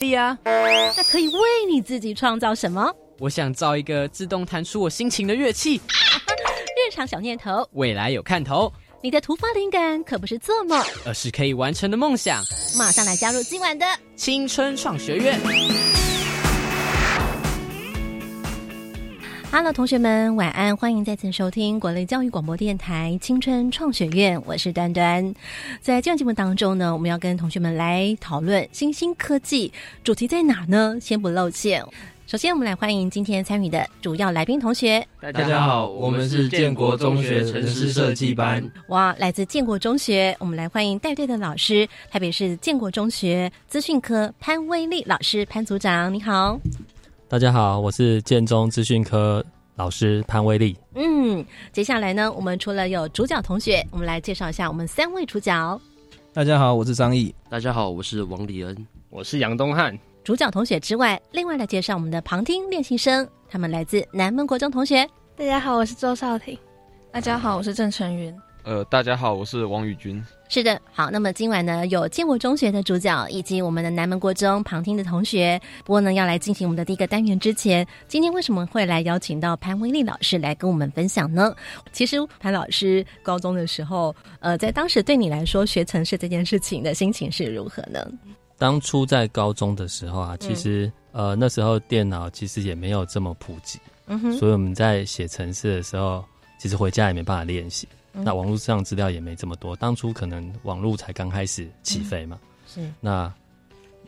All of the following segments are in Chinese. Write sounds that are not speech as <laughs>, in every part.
对呀，那可以为你自己创造什么？我想造一个自动弹出我心情的乐器。<laughs> 日常小念头，未来有看头。你的突发灵感可不是做梦，而是可以完成的梦想。马上来加入今晚的青春创学院。Hello，同学们，晚安！欢迎再次收听国内教育广播电台青春创学院，我是端端。在这样节目当中呢，我们要跟同学们来讨论新兴科技，主题在哪呢？先不露馅。首先，我们来欢迎今天参与的主要来宾同学。大家好，我们是建国中学城市设计班。哇，来自建国中学，我们来欢迎带队的老师，台北市建国中学资讯科潘威利老师，潘组长，你好。大家好，我是建中资讯科老师潘威利。嗯，接下来呢，我们除了有主角同学，我们来介绍一下我们三位主角。大家好，我是张毅。大家好，我是王礼恩。我是杨东汉。主角同学之外，另外来介绍我们的旁听练习生，他们来自南门国中同学。大家好，我是周少廷。大家好，我是郑成云。呃，大家好，我是王宇君。是的，好，那么今晚呢，有建国中学的主角以及我们的南门国中旁听的同学。不过呢，要来进行我们的第一个单元之前，今天为什么会来邀请到潘威利老师来跟我们分享呢？其实潘老师高中的时候，呃，在当时对你来说学城市这件事情的心情是如何呢？当初在高中的时候啊，其实呃那时候电脑其实也没有这么普及，嗯哼，所以我们在写程式的时候，其实回家也没办法练习。那网络上资料也没这么多，当初可能网络才刚开始起飞嘛。是。那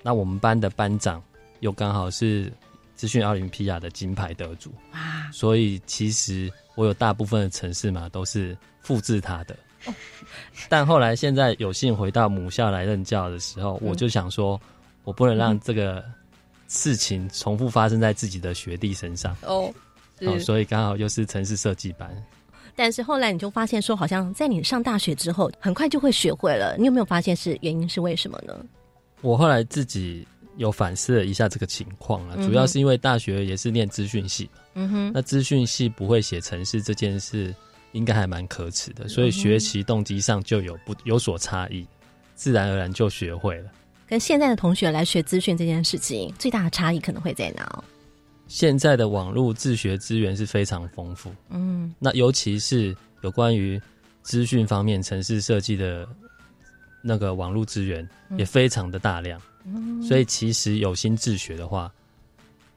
那我们班的班长又刚好是资讯奥林匹亚的金牌得主啊，所以其实我有大部分的城市嘛都是复制他的。但后来现在有幸回到母校来任教的时候，我就想说，我不能让这个事情重复发生在自己的学弟身上哦。哦，所以刚好又是城市设计班。但是后来你就发现说，好像在你上大学之后，很快就会学会了。你有没有发现是原因是为什么呢？我后来自己有反思了一下这个情况啊，主要是因为大学也是念资讯系嘛。嗯哼，那资讯系不会写程式这件事，应该还蛮可耻的，所以学习动机上就有不有所差异，自然而然就学会了。跟现在的同学来学资讯这件事情，最大的差异可能会在哪？现在的网络自学资源是非常丰富，嗯，那尤其是有关于资讯方面、城市设计的那个网络资源也非常的大量，嗯，所以其实有心自学的话，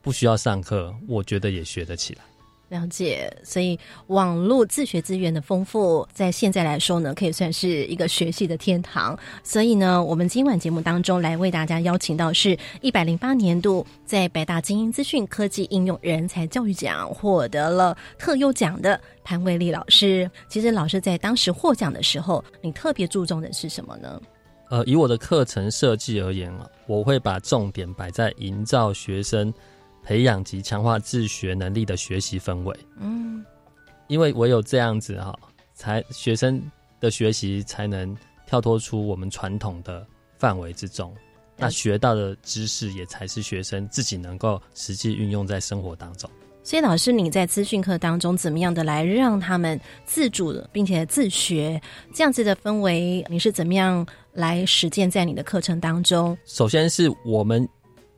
不需要上课，我觉得也学得起来。了解，所以网络自学资源的丰富，在现在来说呢，可以算是一个学习的天堂。所以呢，我们今晚节目当中来为大家邀请到是一百零八年度在北大精英资讯科技应用人才教育奖获得了特优奖的潘伟丽老师。其实，老师在当时获奖的时候，你特别注重的是什么呢？呃，以我的课程设计而言啊，我会把重点摆在营造学生。培养及强化自学能力的学习氛围，嗯，因为唯有这样子哈，才学生的学习才能跳脱出我们传统的范围之中，那学到的知识也才是学生自己能够实际运用在生活当中。所以，老师你在资讯课当中怎么样的来让他们自主的并且自学这样子的氛围，你是怎么样来实践在你的课程当中？首先是我们。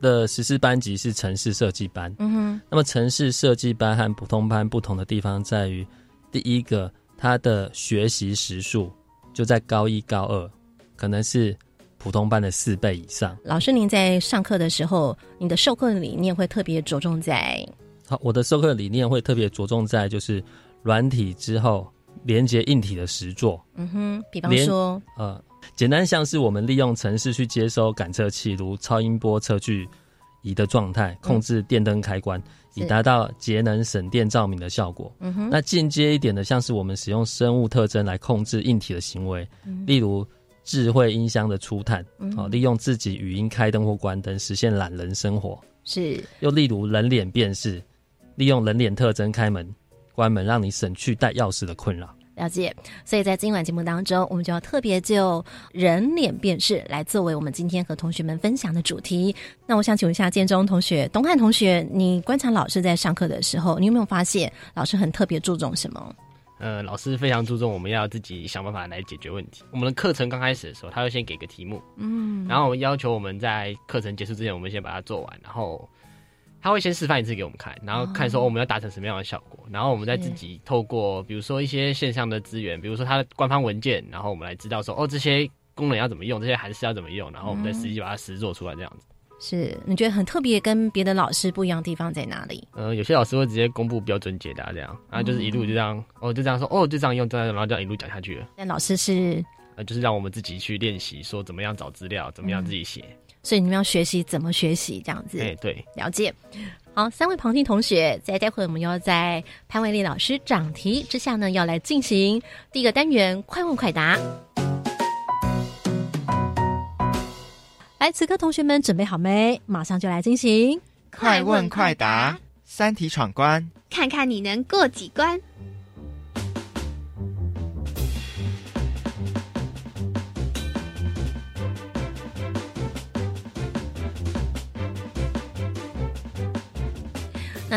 的实施班级是城市设计班，嗯哼。那么城市设计班和普通班不同的地方在于，第一个，它的学习时数就在高一、高二，可能是普通班的四倍以上。老师，您在上课的时候，你的授课理念会特别着重在？好，我的授课理念会特别着重在就是软体之后连接硬体的实作。嗯哼，比方说，呃。简单像是我们利用城市去接收感测器如超音波测距仪的状态，控制电灯开关，以达到节能省电照明的效果。嗯哼那进阶一点的，像是我们使用生物特征来控制硬体的行为，例如智慧音箱的出探，哦，利用自己语音开灯或关灯，实现懒人生活。是，又例如人脸辨识，利用人脸特征开门、关门，让你省去带钥匙的困扰。了解，所以在今晚节目当中，我们就要特别就人脸辨识来作为我们今天和同学们分享的主题。那我想请问一下建中同学、东汉同学，你观察老师在上课的时候，你有没有发现老师很特别注重什么？呃，老师非常注重我们要自己想办法来解决问题。我们的课程刚开始的时候，他会先给个题目，嗯，然后要求我们在课程结束之前，我们先把它做完，然后他会先示范一次给我们看，然后看说我们要达成什么样的效果，然后我们再自己透过比如说一些线上的资源，比如说它的官方文件，然后我们来知道说哦这些功能要怎么用，这些函式要怎么用，然后我们再实际把它实做出来这样子。是你觉得很特别，跟别的老师不一样的地方在哪里？呃，有些老师会直接公布标准解答这样，然后就是一路就这样，哦，就这样说，哦，就这样用，这样，然后这样一路讲下去了。但老师是呃，就是让我们自己去练习，说怎么样找资料，怎么样自己写。所以你们要学习怎么学习这样子。哎，对，了解。好，三位旁听同学，在待会我们要在潘伟丽老师讲题之下呢，要来进行第一个单元快问快答。来，此刻同学们准备好没？马上就来进行快问快答，三题闯关，看看你能过几关。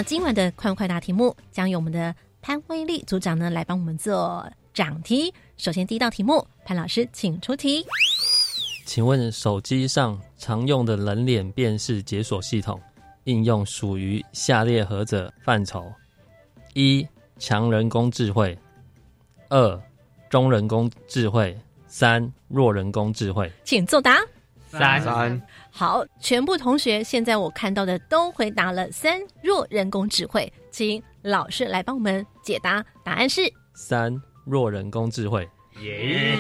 那今晚的快问快答题目，将由我们的潘威利组长呢来帮我们做掌题。首先第一道题目，潘老师请出题。请问手机上常用的人脸辨识解锁系统应用属于下列何者范畴？一、强人工智慧；二、中人工智慧；三、弱人工智慧。请作答。三三。好，全部同学现在我看到的都回答了三若人工智慧，请老师来帮我们解答。答案是三若人工智慧。耶！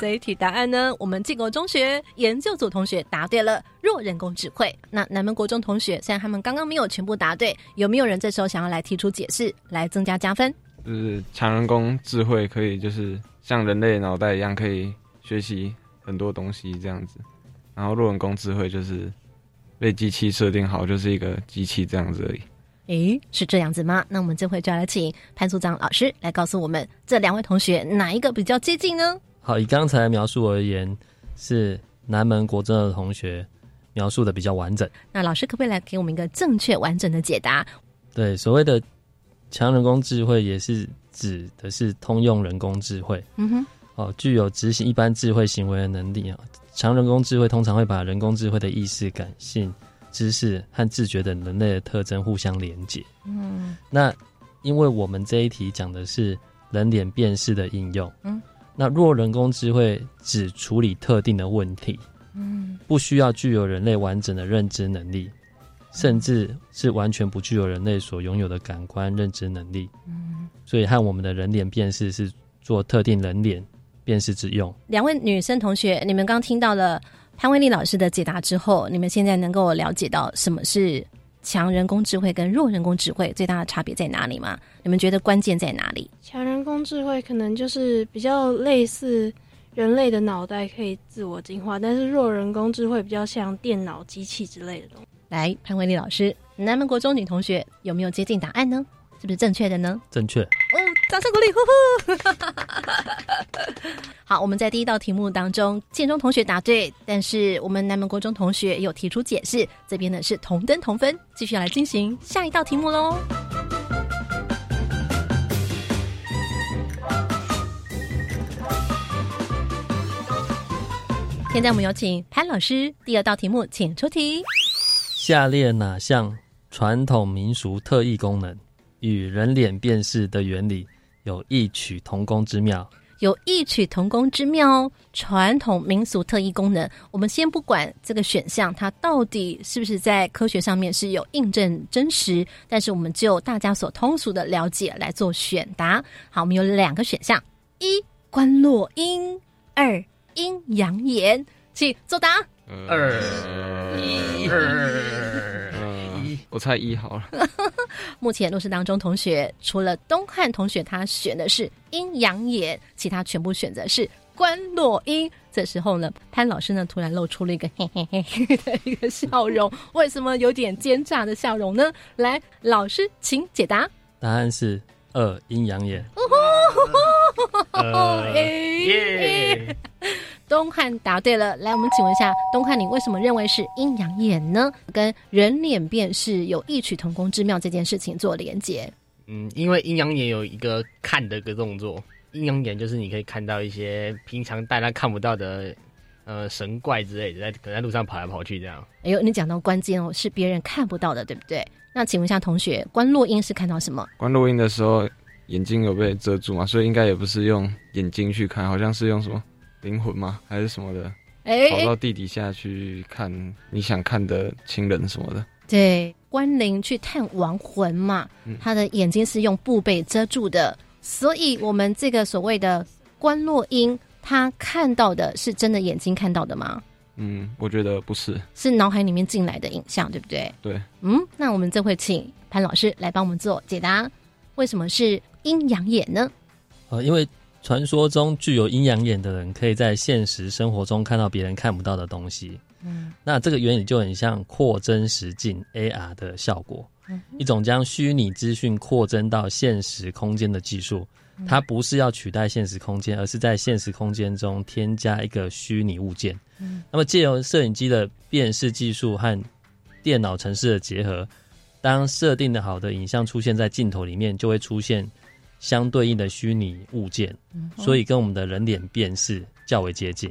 这一题答案呢，我们建国中学研究组同学答对了弱人工智慧。那南门国中同学，虽然他们刚刚没有全部答对，有没有人这时候想要来提出解释，来增加加分？就是强人工智慧可以就是像人类脑袋一样可以学习很多东西这样子，然后弱人工智慧就是被机器设定好就是一个机器这样子而已。诶，是这样子吗？那我们这回就要来请潘组长老师来告诉我们，这两位同学哪一个比较接近呢？好，以刚才的描述而言，是南门国中的同学描述的比较完整。那老师可不可以来给我们一个正确完整的解答？对，所谓的强人工智慧，也是指的是通用人工智慧。嗯哼，哦，具有执行一般智慧行为的能力啊。强人工智慧通常会把人工智慧的意识、感性、知识和自觉等人类的特征互相连接。嗯，那因为我们这一题讲的是人脸辨识的应用，嗯，那弱人工智慧只处理特定的问题，嗯，不需要具有人类完整的认知能力，甚至是完全不具有人类所拥有的感官认知能力。嗯，所以和我们的人脸辨识是做特定人脸辨识之用。两位女生同学，你们刚听到了潘威利老师的解答之后，你们现在能够了解到什么是强人工智慧跟弱人工智慧最大的差别在哪里吗？你们觉得关键在哪里？强人工智慧可能就是比较类似人类的脑袋可以自我进化，但是弱人工智慧比较像电脑、机器之类的东西。来，潘威利老师，南门国中女同学有没有接近答案呢？是不是正确的呢？正确。哦，掌声鼓励！呼呼。<laughs> 好，我们在第一道题目当中，建中同学答对，但是我们南门国中同学有提出解释，这边呢是同登同分，继续来进行下一道题目喽。现在我们有请潘老师，第二道题目，请出题。下列哪项传统民俗特异功能与人脸辨识的原理有异曲同工之妙？有异曲同工之妙哦。传统民俗特异功能，我们先不管这个选项它到底是不是在科学上面是有印证真实，但是我们就大家所通俗的了解来做选答。好，我们有两个选项：一观落阴，二阴阳眼，请作答。二一二一，我猜一好了。<laughs> 目前录视当中，同学除了东汉同学他选的是阴阳眼，其他全部选择是关落音。这时候呢，潘老师呢突然露出了一个嘿嘿嘿嘿的一个笑容，为什么有点奸诈的笑容呢？来，老师请解答。答案是二阴阳眼。<laughs> 东汉答对了，来，我们请问一下，东汉，你为什么认为是阴阳眼呢？跟人脸辨识有异曲同工之妙这件事情做连接？嗯，因为阴阳眼有一个看的一个动作，阴阳眼就是你可以看到一些平常大家看不到的，呃，神怪之类的，在可能在路上跑来跑去这样。哎呦，你讲到关键哦，是别人看不到的，对不对？那请问一下同学，观落阴是看到什么？观落阴的时候，眼睛有被遮住嘛，所以应该也不是用眼睛去看，好像是用什么灵魂吗？还是什么的？哎，跑到地底下去看你想看的亲人什么的。对，关灵去探亡魂嘛，他的眼睛是用布被遮住的，所以我们这个所谓的观落阴，他看到的是真的眼睛看到的吗？嗯，我觉得不是，是脑海里面进来的影像，对不对？对。嗯，那我们这会请潘老师来帮我们做解答，为什么是阴阳眼呢？呃，因为传说中具有阴阳眼的人，可以在现实生活中看到别人看不到的东西。嗯，那这个原理就很像扩增实境 AR 的效果，一种将虚拟资讯扩增到现实空间的技术。它不是要取代现实空间，而是在现实空间中添加一个虚拟物件。嗯，那么借由摄影机的辨识技术和电脑程式的结合，当设定的好的影像出现在镜头里面，就会出现相对应的虚拟物件。嗯，所以跟我们的人脸辨识较为接近。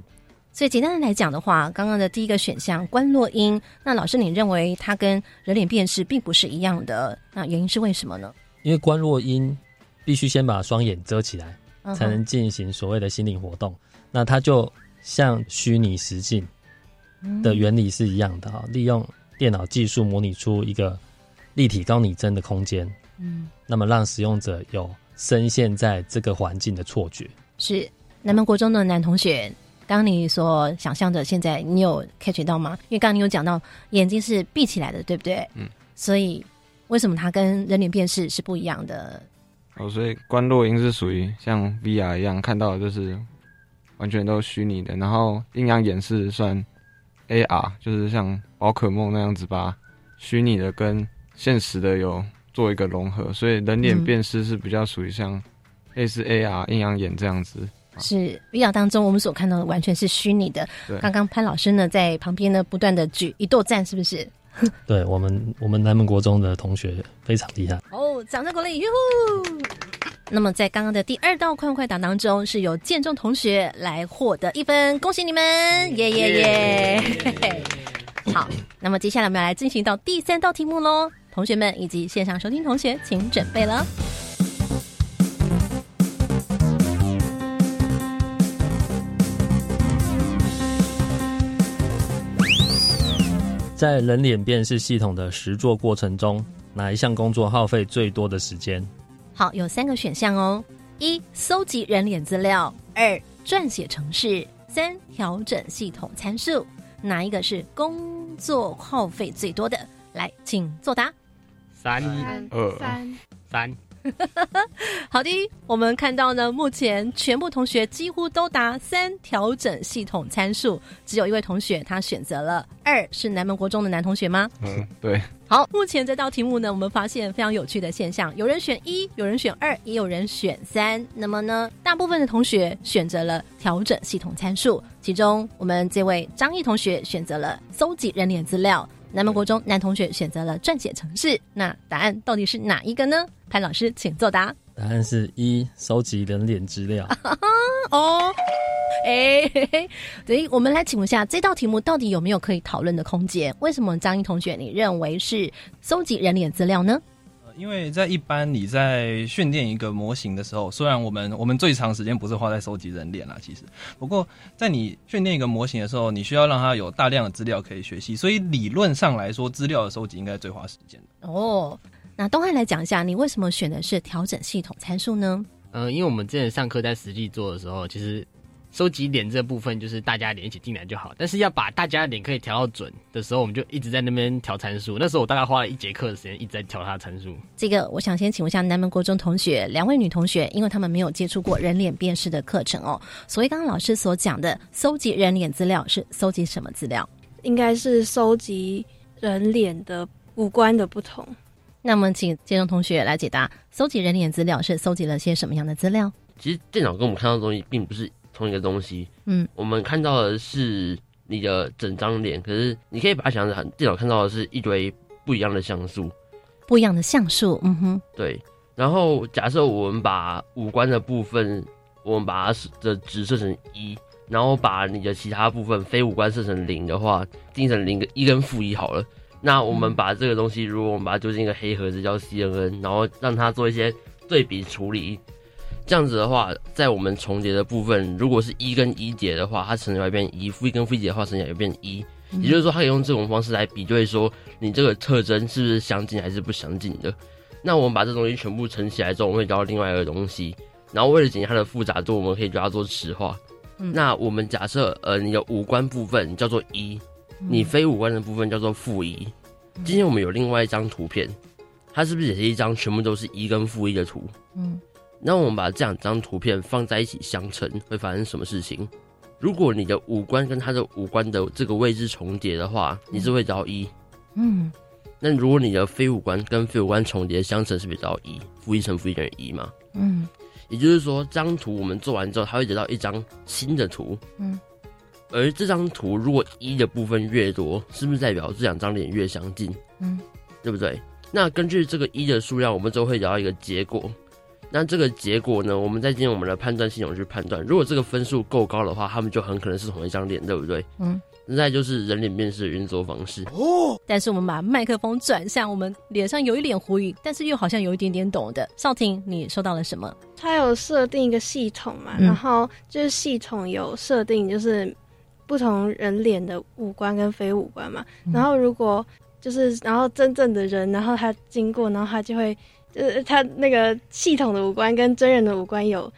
所以简单的来讲的话，刚刚的第一个选项关落音，那老师你认为它跟人脸辨识并不是一样的，那原因是为什么呢？因为关落音必须先把双眼遮起来，才能进行所谓的心灵活动。那它就像虚拟实境的原理是一样的哈，利用电脑技术模拟出一个立体高拟真的空间，嗯，那么让使用者有深陷在这个环境的错觉。是南门国中的男同学。刚你所想象的，现在你有 catch 到吗？因为刚刚你有讲到眼睛是闭起来的，对不对？嗯。所以为什么它跟人脸辨识是不一样的？哦，所以观落音是属于像 VR 一样看到的就是完全都虚拟的，然后阴阳眼是算 AR，就是像宝可梦那样子吧虚拟的跟现实的有做一个融合，所以人脸辨识是比较属于像类似 AR 阴阳眼这样子。是 VR 当中，我们所看到的完全是虚拟的。刚刚潘老师呢在旁边呢不断的举一豆赞，是不是？<laughs> 对我们，我们南门国中的同学非常厉害。哦，掌声鼓励！哟呼！那么在刚刚的第二道快问快答当中，是由建中同学来获得一分，恭喜你们！耶耶耶！<laughs> 好，那么接下来我们要来进行到第三道题目喽，同学们以及线上收听同学，请准备了。在人脸辨识系统的实作过程中，哪一项工作耗费最多的时间？好，有三个选项哦：一、搜集人脸资料；二、撰写程式；三、调整系统参数。哪一个是工作耗费最多的？来，请作答。三、二、三、三。<laughs> 好的，我们看到呢，目前全部同学几乎都答三调整系统参数，只有一位同学他选择了二，是南门国中的男同学吗？嗯，对。好，目前这道题目呢，我们发现非常有趣的现象，有人选一，有人选二，也有人选三。那么呢，大部分的同学选择了调整系统参数，其中我们这位张毅同学选择了搜集人脸资料。南门国中男同学选择了撰写程式，那答案到底是哪一个呢？潘老师，请作答。答案是一，收集人脸资料。<laughs> 哦，哎，等于我们来请问一下，这道题目到底有没有可以讨论的空间？为什么张毅同学你认为是收集人脸资料呢？因为在一般你在训练一个模型的时候，虽然我们我们最长时间不是花在收集人脸啦，其实不过在你训练一个模型的时候，你需要让它有大量的资料可以学习，所以理论上来说，资料的收集应该最花时间的。哦，那东汉来讲一下，你为什么选的是调整系统参数呢？嗯，因为我们之前上课在实际做的时候，其实。收集脸这部分就是大家脸一起进来就好，但是要把大家脸可以调到准的时候，我们就一直在那边调参数。那时候我大概花了一节课的时间一直在调它的参数。这个我想先请问一下南门国中同学，两位女同学，因为他们没有接触过人脸辨识的课程哦，所以刚刚老师所讲的搜集人脸资料是搜集什么资料？应该是搜集人脸的五官的不同。那么请建中同学来解答，搜集人脸资料是搜集了些什么样的资料？其实电脑跟我们看到的东西并不是。同一个东西，嗯，我们看到的是你的整张脸，可是你可以把它想成电脑看到的是一堆不一样的像素，不一样的像素，嗯哼，对。然后假设我们把五官的部分，我们把它的值设成一，然后把你的其他部分非五官设成零的话，定成零个一跟负一好了。那我们把这个东西，如果我们把它丢进一个黑盒子叫 CNN，然后让它做一些对比处理，这样子的话，在我们重叠的部分，如果是一跟一叠的话，它乘起来变一；负一跟负一叠的话，乘起来变一。也就是说，它可以用这种方式来比对，说你这个特征是不是相近还是不相近的。那我们把这东西全部乘起来之后，我们会得到另外一个东西。然后为了减轻它的复杂度，我们可以叫它做实化。那我们假设，呃，你的五官部分叫做一。你非五官的部分叫做负一。今天我们有另外一张图片，它是不是也是一张全部都是一跟负一的图？嗯。那我们把这两张图片放在一起相乘，会发生什么事情？如果你的五官跟他的五官的这个位置重叠的话，你是会得到一。嗯。那如果你的非五官跟非五官重叠相乘，是不是得到一？负一乘负一等于一嘛？嗯。也就是说，这张图我们做完之后，它会得到一张新的图。嗯。而这张图如果一的部分越多，是不是代表这两张脸越相近？嗯，对不对？那根据这个一的数量，我们就会得到一个结果。那这个结果呢，我们再进我们的判断系统去判断。如果这个分数够高的话，他们就很可能是同一张脸，对不对？嗯。现在就是人脸辨识的运作方式哦。但是我们把麦克风转向我们脸上有一脸狐疑，但是又好像有一点点懂的少婷，你收到了什么？他有设定一个系统嘛？然后就是系统有设定，就是。不同人脸的五官跟非五官嘛，然后如果就是然后真正的人，然后他经过，然后他就会，呃，他那个系统的五官跟真人的五官有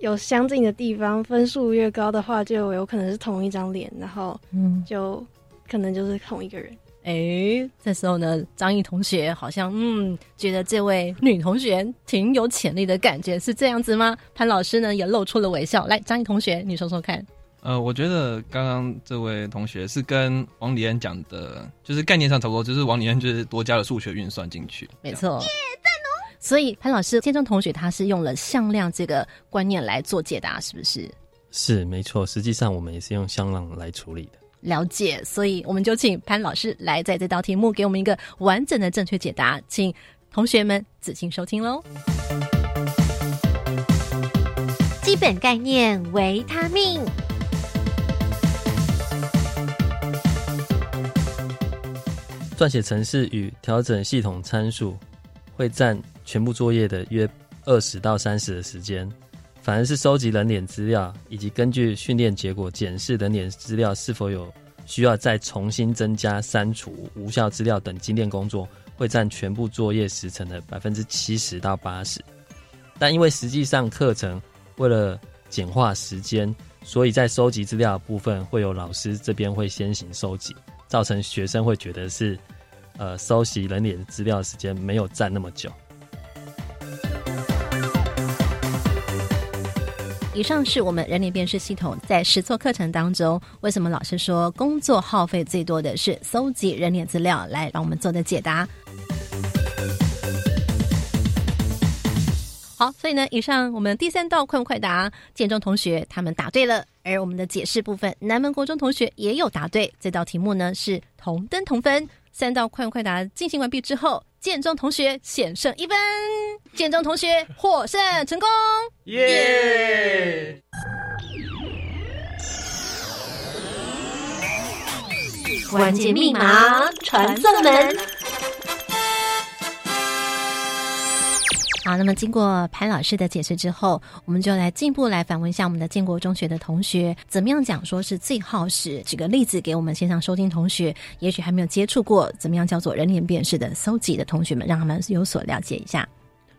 有相近的地方，分数越高的话，就有可能是同一张脸，然后嗯，就可能就是同一个人。哎，这时候呢，张毅同学好像嗯，觉得这位女同学挺有潜力的感觉，是这样子吗？潘老师呢也露出了微笑，来，张毅同学，你说说看。呃，我觉得刚刚这位同学是跟王李安讲的，就是概念上差不多，就是王李安就是多加了数学运算进去。没错，所以潘老师，建中同学他是用了向量这个观念来做解答，是不是？是没错，实际上我们也是用向量来处理的。了解，所以我们就请潘老师来在这道题目给我们一个完整的正确解答，请同学们仔细收听喽。基本概念：维他命。撰写程式与调整系统参数会占全部作业的约二十到三十的时间，反而是收集人脸资料以及根据训练结果检视人脸资料是否有需要再重新增加、删除无效资料等精炼工作，会占全部作业时程的百分之七十到八十。但因为实际上课程为了简化时间，所以在收集资料部分会有老师这边会先行收集。造成学生会觉得是，呃，搜集人脸资料的时间没有占那么久。以上是我们人脸辨识系统在实作课程当中，为什么老师说工作耗费最多的是搜集人脸资料来帮我们做的解答。好，所以呢，以上我们第三道快问快答，建中同学他们答对了，而我们的解释部分，南门国中同学也有答对。这道题目呢是同登同分。三道快问快答进行完毕之后，建中同学险胜一分，建中同学获胜成功。耶！关键密码传送门。好，那么经过潘老师的解释之后，我们就来进一步来反问一下我们的建国中学的同学，怎么样讲说是最耗时？举个例子给我们线上收听同学，也许还没有接触过怎么样叫做人脸辨识的搜集的同学们，让他们有所了解一下。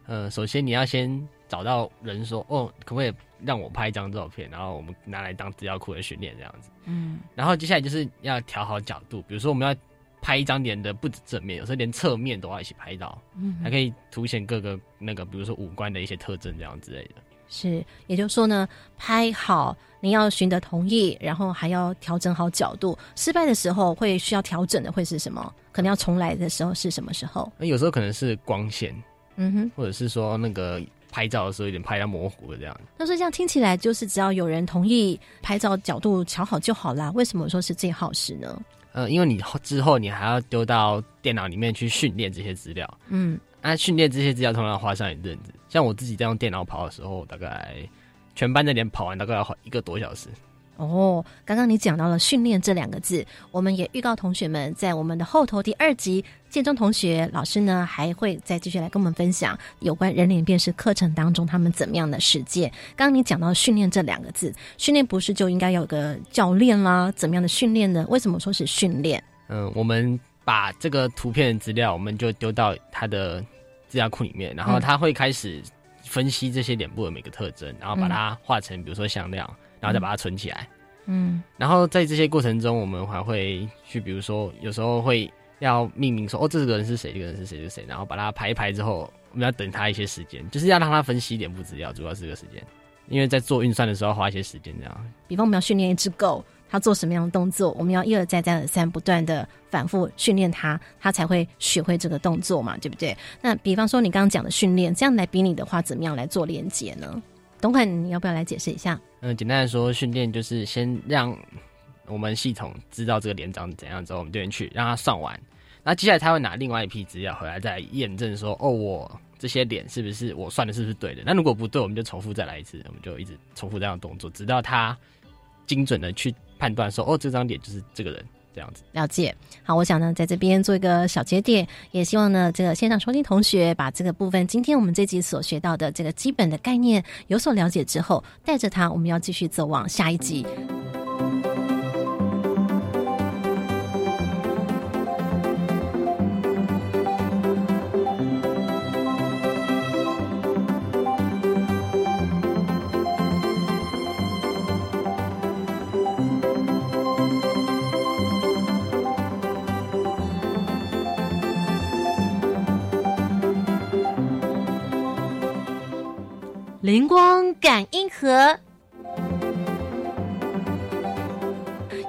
呃，首先你要先找到人说，哦，可不可以让我拍一张照片，然后我们拿来当资料库的训练这样子。嗯，然后接下来就是要调好角度，比如说我们要。拍一张脸的不止正面，有时候连侧面都要一起拍到，嗯，还可以凸显各个那个，比如说五官的一些特征这样之类的。是，也就是说呢，拍好你要寻得同意，然后还要调整好角度。失败的时候会需要调整的会是什么？可能要重来的时候是什么时候？那有时候可能是光线，嗯哼，或者是说那个拍照的时候有点拍到模糊的这样。但是这样听起来就是只要有人同意，拍照角度调好就好啦。为什么说是最好事呢？呃，因为你之后你还要丢到电脑里面去训练这些资料，嗯，那训练这些资料通常要花上一阵子。像我自己在用电脑跑的时候，大概全班的连跑完大概要一个多小时。哦，刚刚你讲到了训练这两个字，我们也预告同学们在我们的后头第二集，建中同学老师呢还会再继续来跟我们分享有关人脸辨识课程当中他们怎么样的实践。刚刚你讲到训练这两个字，训练不是就应该有个教练啦？怎么样的训练呢？为什么说是训练？嗯，我们把这个图片资料，我们就丢到他的资料库里面，然后他会开始分析这些脸部的每个特征，然后把它画成比如说向量。然后再把它存起来，嗯，然后在这些过程中，我们还会去，比如说有时候会要命名说，哦，这个人是谁，这个人是谁，是谁，然后把它排一排之后，我们要等他一些时间，就是要让他分析脸部资料，主要是这个时间，因为在做运算的时候花一些时间这样。比方我们要训练一只狗，它做什么样的动作，我们要一而再再而三不断的反复训练它，它才会学会这个动作嘛，对不对？那比方说你刚刚讲的训练，这样来比拟的话，怎么样来做连接呢？董肯，你要不要来解释一下？嗯，简单的说，训练就是先让我们系统知道这个脸长怎样之后，我们就去让他算完。那接下来他会拿另外一批资料回来再验证，说哦，我这些脸是不是我算的是不是对的？那如果不对，我们就重复再来一次，我们就一直重复这样的动作，直到他精准的去判断说，哦，这张脸就是这个人。这样子了解好，我想呢，在这边做一个小节点，也希望呢，这个线上收听同学把这个部分，今天我们这集所学到的这个基本的概念有所了解之后，带着他，我们要继续走往下一集。灵光感应盒，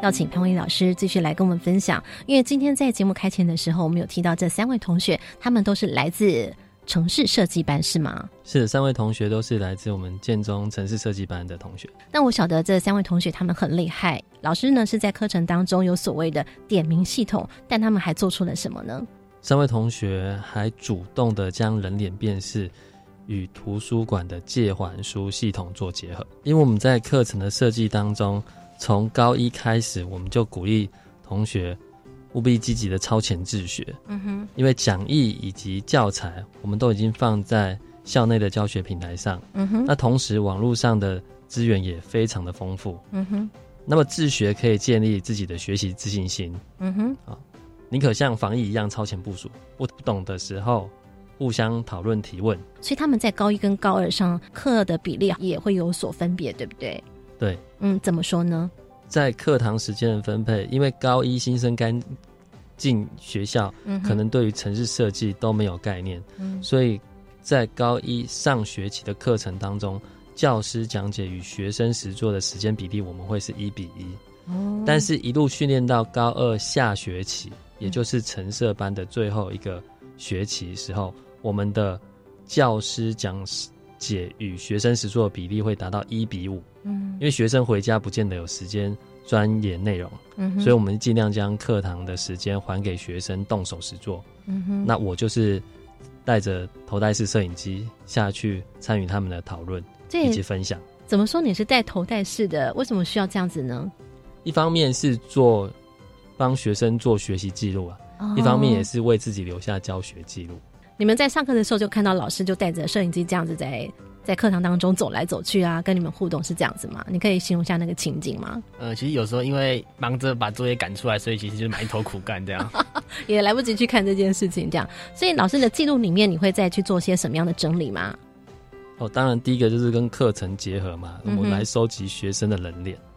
要请潘伟老师继续来跟我们分享。因为今天在节目开前的时候，我们有提到这三位同学，他们都是来自城市设计班，是吗？是，三位同学都是来自我们建中城市设计班的同学。那我晓得这三位同学他们很厉害，老师呢是在课程当中有所谓的点名系统，但他们还做出了什么呢？三位同学还主动的将人脸辨识。与图书馆的借还书系统做结合，因为我们在课程的设计当中，从高一开始，我们就鼓励同学务必积极的超前自学。嗯哼，因为讲义以及教材，我们都已经放在校内的教学平台上。嗯哼，那同时网络上的资源也非常的丰富。嗯哼，那么自学可以建立自己的学习自信心。嗯哼，啊，宁可像防疫一样超前部署，不懂的时候。互相讨论提问，所以他们在高一跟高二上课的比例也会有所分别，对不对？对，嗯，怎么说呢？在课堂时间的分配，因为高一新生刚进学校，嗯可能对于城市设计都没有概念，所以在高一上学期的课程当中，教师讲解与学生实做的时间比例，我们会是一比一。哦，但是一路训练到高二下学期，也就是橙色班的最后一个学期时候。我们的教师讲解与学生实作的比例会达到一比五，嗯，因为学生回家不见得有时间钻研内容，嗯，所以我们尽量将课堂的时间还给学生动手实作，嗯哼，那我就是带着头戴式摄影机下去参与他们的讨论以及分享。怎么说你是带头戴式的？为什么需要这样子呢？一方面是做帮学生做学习记录啊，一方面也是为自己留下教学记录。你们在上课的时候就看到老师就带着摄影机这样子在在课堂当中走来走去啊，跟你们互动是这样子吗？你可以形容一下那个情景吗？呃，其实有时候因为忙着把作业赶出来，所以其实就埋头苦干这样，<laughs> 也来不及去看这件事情这样。所以老师的记录里面，你会再去做些什么样的整理吗？哦，当然第一个就是跟课程结合嘛，我们来收集学生的人脸。嗯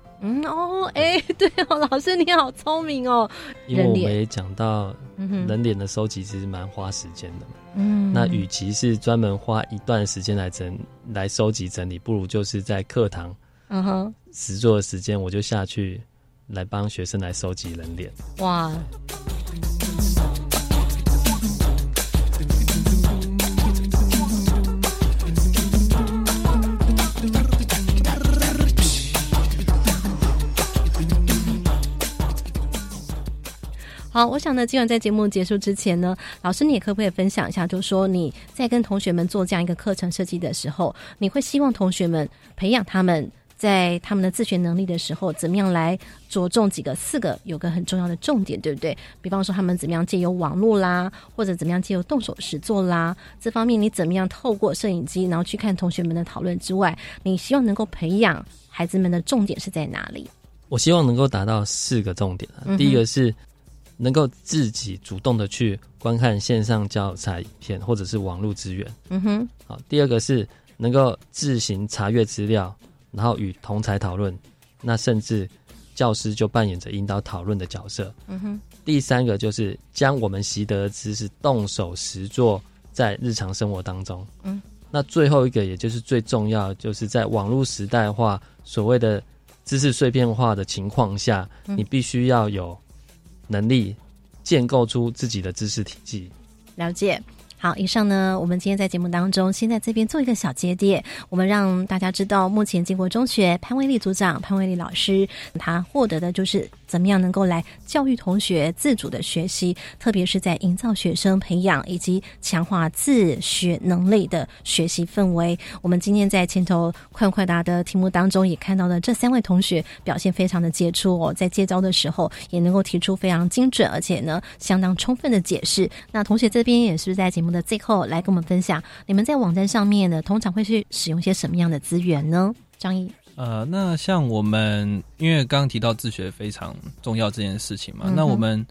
哦，哎，<laughs> 对哦，老师你好聪明哦。因为我们也讲到，人脸的收集其实蛮花时间的。嗯，那与其是专门花一段时间来整来收集整理，不如就是在课堂，嗯哼，实作的时间，我就下去来帮学生来收集人脸。哇。好，我想呢，今晚在节目结束之前呢，老师你也可不可以分享一下，就是说你在跟同学们做这样一个课程设计的时候，你会希望同学们培养他们在他们的自学能力的时候，怎么样来着重几个四个有个很重要的重点，对不对？比方说他们怎么样借由网络啦，或者怎么样借由动手实做啦，这方面你怎么样透过摄影机，然后去看同学们的讨论之外，你希望能够培养孩子们的重点是在哪里？我希望能够达到四个重点啊，第一个是。能够自己主动的去观看线上教材片或者是网络资源，嗯哼。好，第二个是能够自行查阅资料，然后与同才讨论，那甚至教师就扮演着引导讨论的角色，嗯哼。第三个就是将我们习得的知识动手实做在日常生活当中，嗯。那最后一个也就是最重要，就是在网络时代化所谓的知识碎片化的情况下，你必须要有。能力建构出自己的知识体系，了解。好，以上呢，我们今天在节目当中，先在这边做一个小节点，我们让大家知道，目前建国中学潘威利组长、潘威利老师，他获得的就是怎么样能够来教育同学自主的学习，特别是在营造学生培养以及强化自学能力的学习氛围。我们今天在前头快快答的题目当中也看到了这三位同学表现非常的杰出哦，在接招的时候也能够提出非常精准而且呢相当充分的解释。那同学这边也是在节目。的最后来跟我们分享，你们在网站上面呢，通常会去使用些什么样的资源呢？张毅，呃，那像我们因为刚刚提到自学非常重要这件事情嘛，那我们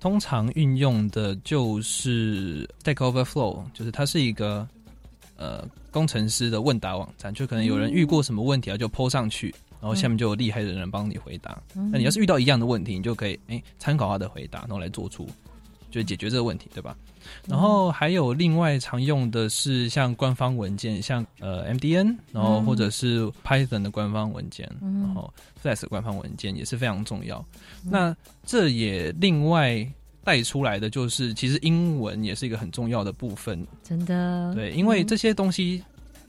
通常运用的就是 Stack Overflow，就是它是一个呃工程师的问答网站，就可能有人遇过什么问题啊，就 PO 上去，然后下面就有厉害的人帮你回答。那你要是遇到一样的问题，你就可以哎参考他的回答，然后来做出就解决这个问题，对吧？然后还有另外常用的是像官方文件，像呃 MDN，然后或者是 Python 的官方文件，然后 Flash 官方文件也是非常重要。那这也另外带出来的就是，其实英文也是一个很重要的部分。真的，对，因为这些东西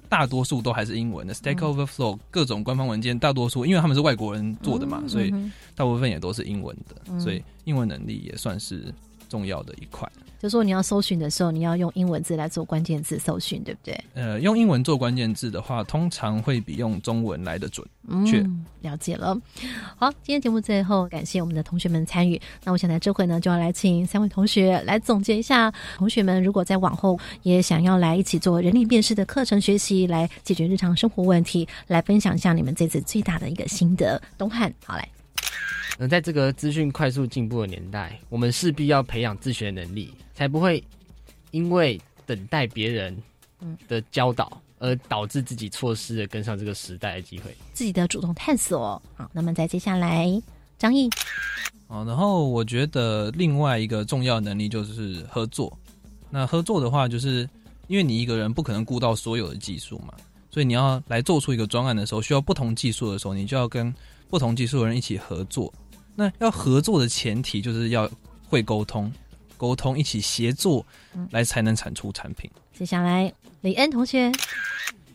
大多数都还是英文的，Stack Overflow 各种官方文件大多数，因为他们是外国人做的嘛，所以大部分也都是英文的，所以英文能力也算是重要的一块。就说你要搜寻的时候，你要用英文字来做关键字搜寻，对不对？呃，用英文做关键字的话，通常会比用中文来的准确。了解了。好，今天节目最后感谢我们的同学们参与。那我想在这回呢，就要来请三位同学来总结一下。同学们如果在往后也想要来一起做人力辨识的课程学习，来解决日常生活问题，来分享一下你们这次最大的一个心得。东汉，好来。那在这个资讯快速进步的年代，我们势必要培养自学能力，才不会因为等待别人的教导而导致自己错失了跟上这个时代的机会。自己的主动探索。好，那么在接下来，张毅。哦，然后我觉得另外一个重要能力就是合作。那合作的话，就是因为你一个人不可能顾到所有的技术嘛，所以你要来做出一个专案的时候，需要不同技术的时候，你就要跟不同技术的人一起合作。那要合作的前提就是要会沟通，沟通一起协作，来才能产出产品。接下来，李恩同学，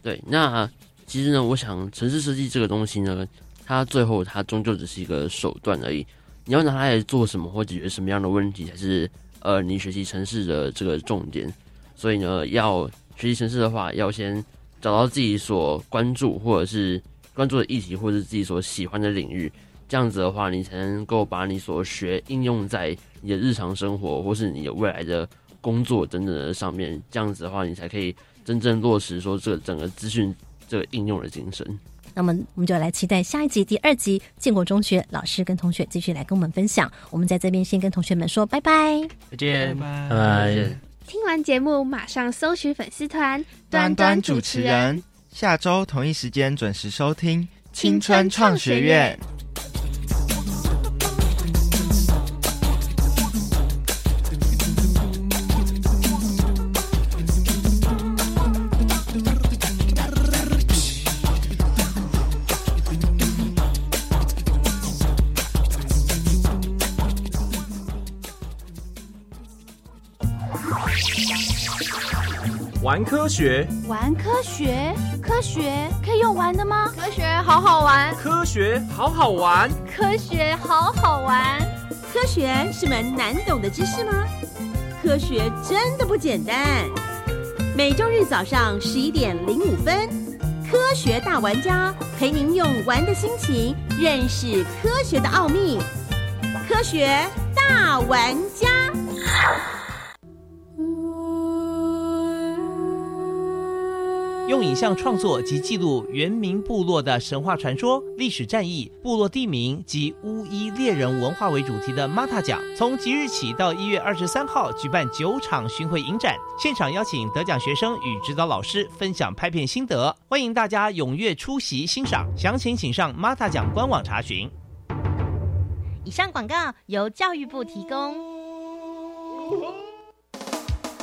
对，那其实呢，我想城市设计这个东西呢，它最后它终究只是一个手段而已。你要拿它来做什么或解决什么样的问题，才是呃你学习城市的这个重点。所以呢，要学习城市的话，要先找到自己所关注或者是关注的议题，或是自己所喜欢的领域。这样子的话，你才能够把你所学应用在你的日常生活，或是你的未来的工作等等的上面。这样子的话，你才可以真正落实说这整个资讯这个应用的精神。那么，我们就来期待下一集第二集，建国中学老师跟同学继续来跟我们分享。我们在这边先跟同学们说拜拜，再见，拜拜。听完节目，马上搜寻粉丝团端端主持人，下周同一时间准时收听青春创学院。玩科学，玩科学，科学可以用玩的吗？科学好好玩，科学好好玩，科学好好玩。科学是门难懂的知识吗？科学真的不简单。每周日早上十一点零五分，科学大玩家陪您用玩的心情认识科学的奥秘。科学大玩家。用影像创作及记录原民部落的神话传说、历史战役、部落地名及巫医猎人文化为主题的 Mata 奖，从即日起到一月二十三号举办九场巡回影展，现场邀请得奖学生与指导老师分享拍片心得，欢迎大家踊跃出席欣赏。详情请上 Mata 奖官网查询。以上广告由教育部提供。<laughs>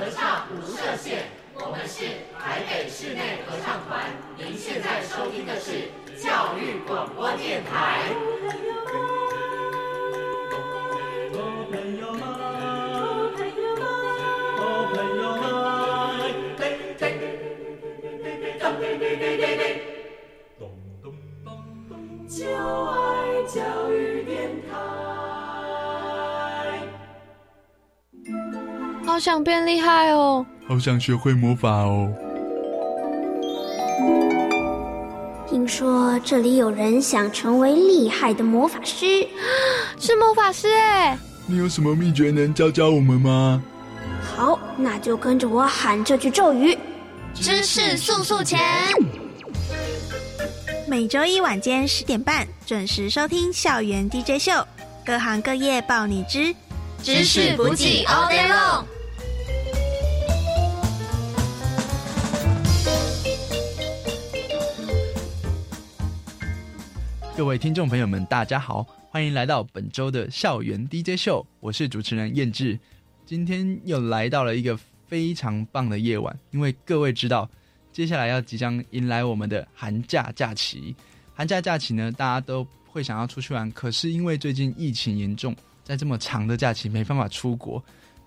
合唱无设限，我们是台北室内合唱团。您现在收听的是教育广播电台。就爱教育电台。想变厉害哦！好想学会魔法哦！听说这里有人想成为厉害的魔法师，<gasps> 是魔法师哎！你有什么秘诀能教教我们吗？好，那就跟着我喊这句咒语：知识速速前。每周一晚间十点半准时收听《校园 DJ 秀》，各行各业报你知，知识补给 all day long。各位听众朋友们，大家好，欢迎来到本周的校园 DJ 秀，我是主持人燕志。今天又来到了一个非常棒的夜晚，因为各位知道，接下来要即将迎来我们的寒假假期。寒假假期呢，大家都会想要出去玩，可是因为最近疫情严重，在这么长的假期没办法出国。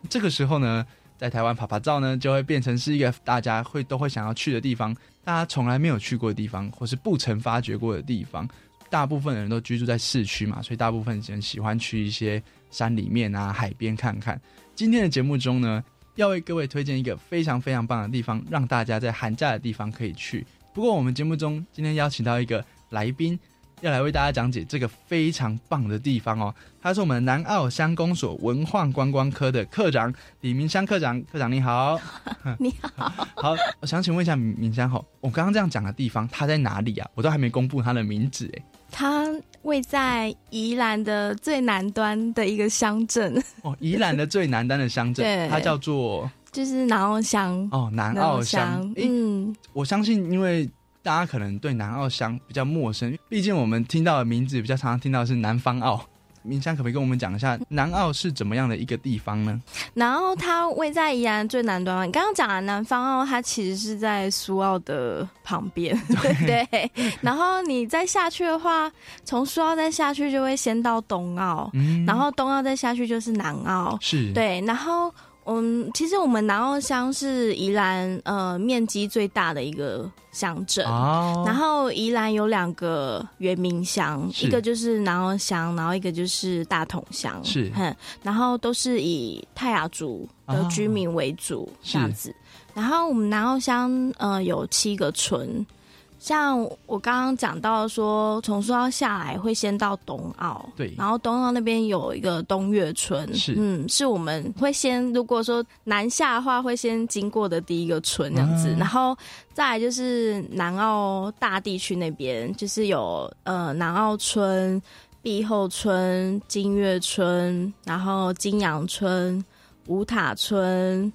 这个时候呢，在台湾爬爬照呢，就会变成是一个大家会都会想要去的地方，大家从来没有去过的地方，或是不曾发掘过的地方。大部分人都居住在市区嘛，所以大部分人喜欢去一些山里面啊、海边看看。今天的节目中呢，要为各位推荐一个非常非常棒的地方，让大家在寒假的地方可以去。不过，我们节目中今天邀请到一个来宾，要来为大家讲解这个非常棒的地方哦。他是我们南澳乡公所文化观光科的科长李明香科长。科长你好，<laughs> 你好，好，我想请问一下明香好，我刚刚这样讲的地方，它在哪里啊？我都还没公布它的名字哎。它位在宜兰的最南端的一个乡镇哦，宜兰的最南端的乡镇，它叫做就是南澳乡哦，南澳乡。嗯，我相信，因为大家可能对南澳乡比较陌生，毕竟我们听到的名字比较常常听到是南方澳。明香可不可以跟我们讲一下南澳是怎么样的一个地方呢？然后它位在宜兰最南端。你刚刚讲的南方澳，它其实是在苏澳的旁边。<laughs> <laughs> 对，然后你再下去的话，从苏澳再下去就会先到东澳，然后东澳再下去就是南澳。是对，然后。嗯，其实我们南澳乡是宜兰呃面积最大的一个乡镇，然后宜兰有两个原民乡，一个就是南澳乡，然后一个就是大同乡，是，然后都是以泰雅族的居民为主这样子，然后我们南澳乡呃有七个村。像我刚刚讲到说，从苏澳下来会先到东澳，对，然后东澳那边有一个东岳村，是，嗯，是我们会先如果说南下的话，会先经过的第一个村这样子，然后再来就是南澳大地区那边，就是有呃南澳村、碧后村、金月村，然后金阳村、五塔村，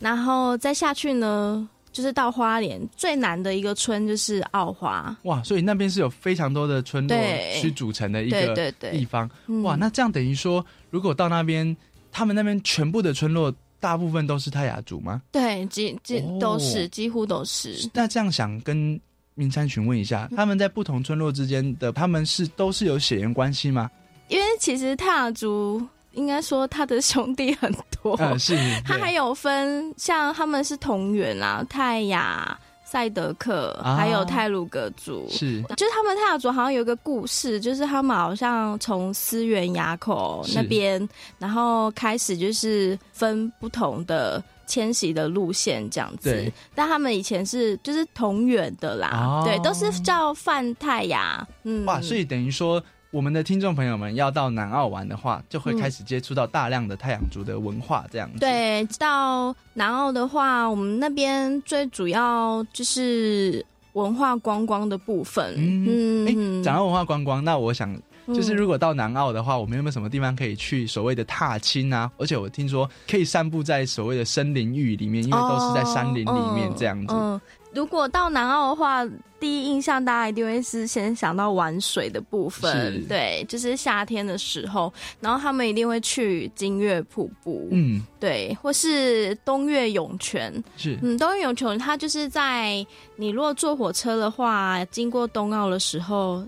然后再下去呢。就是到花莲最南的一个村就是澳花。哇，所以那边是有非常多的村落去组成的一个地方。哇，那这样等于说，如果到那边，他们那边全部的村落大部分都是泰雅族吗？对，几几都是，几乎都是。那这样想跟明山询问一下，他们在不同村落之间的，他们是都是有血缘关系吗？因为其实泰雅族。应该说他的兄弟很多，是。他还有分，像他们是同源啊，泰雅、赛德克，还有泰鲁格族，是。就是他们泰雅族好像有一个故事，就是他们好像从思源垭口那边，然后开始就是分不同的迁徙的路线这样子。但他们以前是就是同源的啦，对，都是叫泛泰雅。嗯，哇，所以等于说。我们的听众朋友们要到南澳玩的话，就会开始接触到大量的太阳族的文化，这样子。对，到南澳的话，我们那边最主要就是文化观光的部分。嗯，讲到文化观光，那我想就是如果到南澳的话，我们有没有什么地方可以去所谓的踏青啊？而且我听说可以散步在所谓的森林域里面，因为都是在山林里面这样子。如果到南澳的话，第一印象大家一定会是先想到玩水的部分，对，就是夏天的时候，然后他们一定会去金月瀑布，嗯，对，或是东岳涌泉，是，嗯，东岳涌泉它就是在你如果坐火车的话，经过东澳的时候。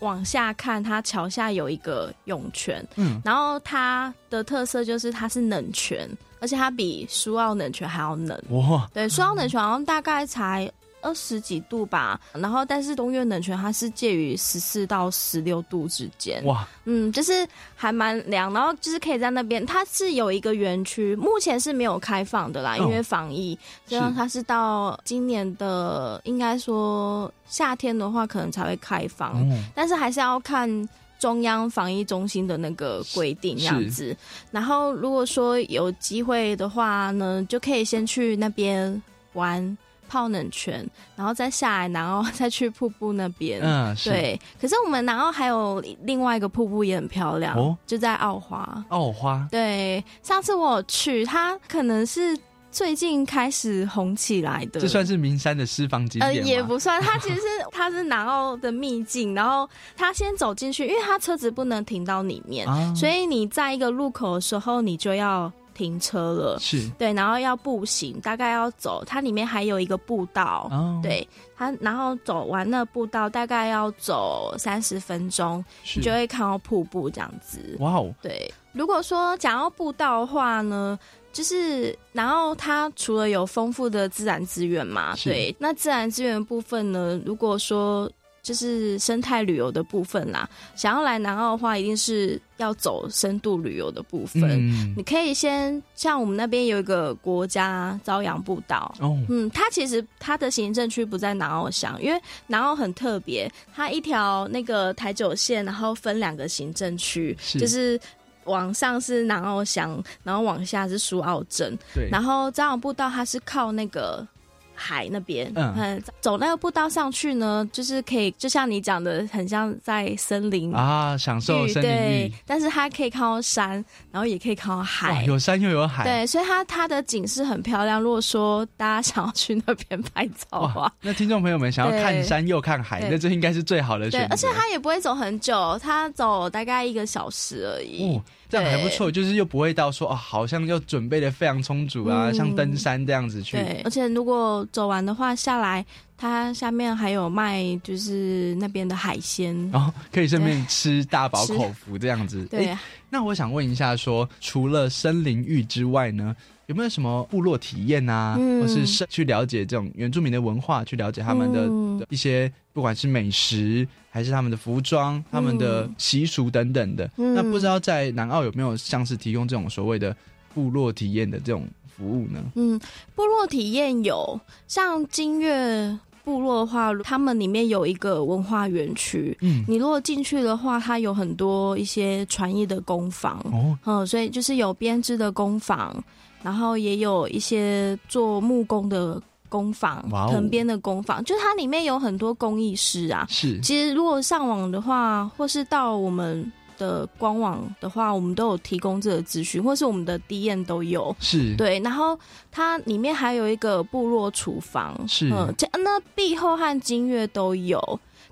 往下看，它桥下有一个涌泉，嗯，然后它的特色就是它是冷泉，而且它比苏澳冷泉还要冷。哇，对，苏澳冷泉好像大概才。二十几度吧，然后但是东岳冷泉它是介于十四到十六度之间，哇，嗯，就是还蛮凉，然后就是可以在那边，它是有一个园区，目前是没有开放的啦，因为防疫，所以它是到今年的应该说夏天的话可能才会开放，嗯但是还是要看中央防疫中心的那个规定样子。然后如果说有机会的话呢，就可以先去那边玩。泡冷泉，然后再下来，然后再去瀑布那边。嗯，对。可是我们然后还有另外一个瀑布也很漂亮，哦，就在澳花。澳花。对，上次我有去，它可能是最近开始红起来的。这算是名山的私房景点呃，也不算，它其实是它是南澳的秘境。然后它先走进去，因为它车子不能停到里面，所以你在一个路口的时候，你就要。停车了，是。对，然后要步行，大概要走，它里面还有一个步道，对它，然后走完那步道大概要走三十分钟，你就会看到瀑布这样子。哇哦，对，如果说讲到步道的话呢，就是然后它除了有丰富的自然资源嘛，对，那自然资源部分呢，如果说。就是生态旅游的部分啦，想要来南澳的话，一定是要走深度旅游的部分。你可以先像我们那边有一个国家朝阳步道，哦，嗯，它其实它的行政区不在南澳乡，因为南澳很特别，它一条那个台九线，然后分两个行政区，就是往上是南澳乡，然后往下是苏澳镇。对，然后朝阳步道它是靠那个。海那边，嗯，走那个步道上去呢，就是可以，就像你讲的，很像在森林啊，享受森林对，但是它可以看到山，然后也可以看到海，有山又有海，对，所以它它的景是很漂亮。如果说大家想要去那边拍照的话，那听众朋友们想要看山又看海，那这应该是最好的选择。而且它也不会走很久，它走大概一个小时而已。这样还不错，就是又不会到说哦，好像要准备的非常充足啊，像登山这样子去。对，而且如果走完的话，下来它下面还有卖，就是那边的海鲜，然后可以顺便吃大饱口福这样子。对，那我想问一下，说除了森林浴之外呢，有没有什么部落体验啊，或是去了解这种原住民的文化，去了解他们的一些不管是美食。还是他们的服装、他们的习俗等等的。那不知道在南澳有没有像是提供这种所谓的部落体验的这种服务呢？嗯，部落体验有，像金月部落的话，他们里面有一个文化园区。嗯，你如果进去的话，它有很多一些传艺的工坊。哦，嗯，所以就是有编织的工坊，然后也有一些做木工的。工坊，藤编的工坊，就是它里面有很多工艺师啊。是，其实如果上网的话，或是到我们的官网的话，我们都有提供这个资讯，或是我们的 D N 都有。是对，然后它里面还有一个部落厨房，是嗯，这那壁后和金月都有。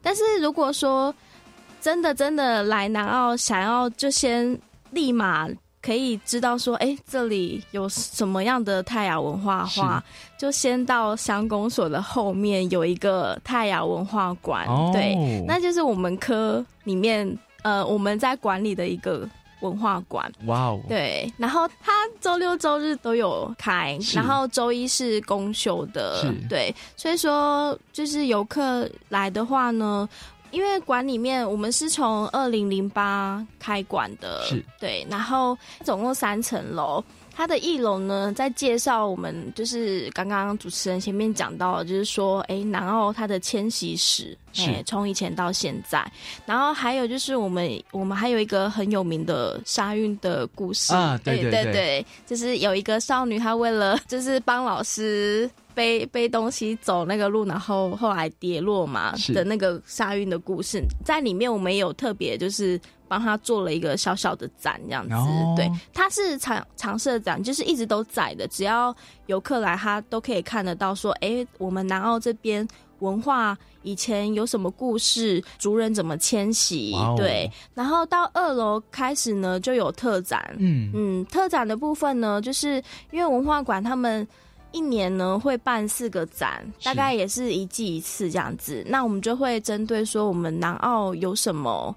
但是如果说真的真的来南澳，想要就先立马可以知道说，哎，这里有什么样的泰雅文化话，就先到乡公所的后面有一个泰雅文化馆，哦。对，那就是我们科里面呃我们在管理的一个文化馆。哇哦，对，然后它周六周日都有开，然后周一是公休的。是，对，所以说就是游客来的话呢，因为馆里面我们是从二零零八开馆的，是。对，然后总共三层楼。它的一楼呢，在介绍我们就是刚刚主持人前面讲到，就是说，哎，南澳它的迁徙史，是。哎，从以前到现在，然后还有就是我们我们还有一个很有名的沙运的故事。啊对对对。对就是有一个少女，她为了就是帮老师背背东西走那个路，然后后来跌落嘛是的那个沙运的故事，在里面我们也有特别就是帮他做了一个小小的展，这样子。哦对，他是常常设展，就是一直都在的，只要游客来，他都可以看得到说，哎，我们南澳这边。文化以前有什么故事？族人怎么迁徙？对，然后到二楼开始呢，就有特展。嗯嗯，特展的部分呢，就是因为文化馆他们一年呢会办四个展，大概也是一季一次这样子。那我们就会针对说我们南澳有什么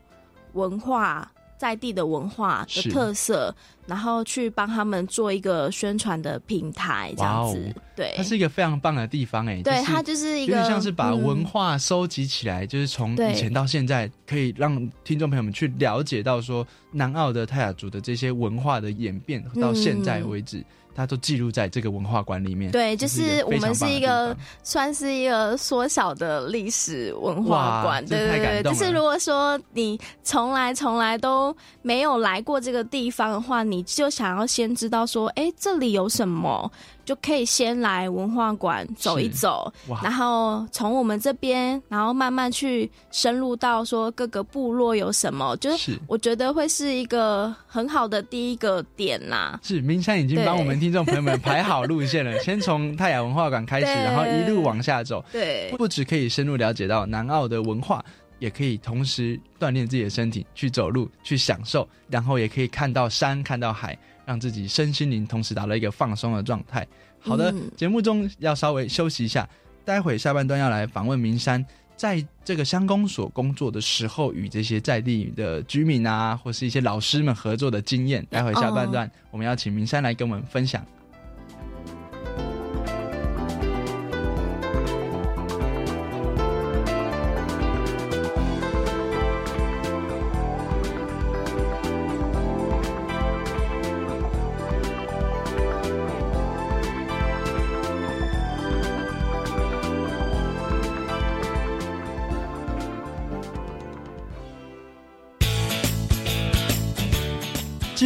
文化。在地的文化的特色，然后去帮他们做一个宣传的平台，这样子。对，它是一个非常棒的地方哎，对就是它就是一个有点像是把嗯。文化收集起来，就是从以前到现在，可以让听众朋友们去了解到说南澳的泰雅族的这些文化的演变，到现在为止，它都记录在这个文化馆里面。对，就是我们是一个算是一个缩小的历史文化馆，对对对。就是如果说你从来从来都没有来过这个地方的话，你就想要先知道说，哎，这里有什么，就可以先来文化馆走一走哇，然后从我们这边，然后慢慢去深入到说各个部落有什么，就是。是我觉得会是一个很好的第一个点啦。是明山已经帮我们听众朋友们排好路线了，先从泰雅文化馆开始，然后一路往下走。对。不只可以深入了解到南澳的文化，也可以同时锻炼自己的身体，去走路，去享受，然后也可以看到山，看到海，让自己身心灵同时达到一个放松的状态。好的，嗯节目中要稍微休息一下，待会下半段要来访问明山。在这个乡公所工作的时候，与这些在地的居民啊，或是一些老师们合作的经验，待会下半段、我们要请明山来跟我们分享。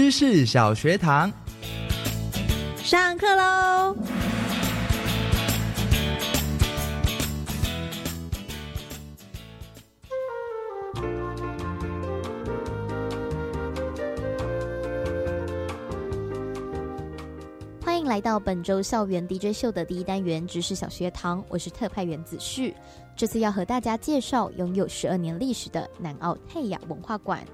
知识小学堂，上课喽！欢迎来到本周校园 DJ 秀的第一单元知识小学堂，我是特派员子旭。这次要和大家介绍拥有十二年历史的南澳泰雅文化馆。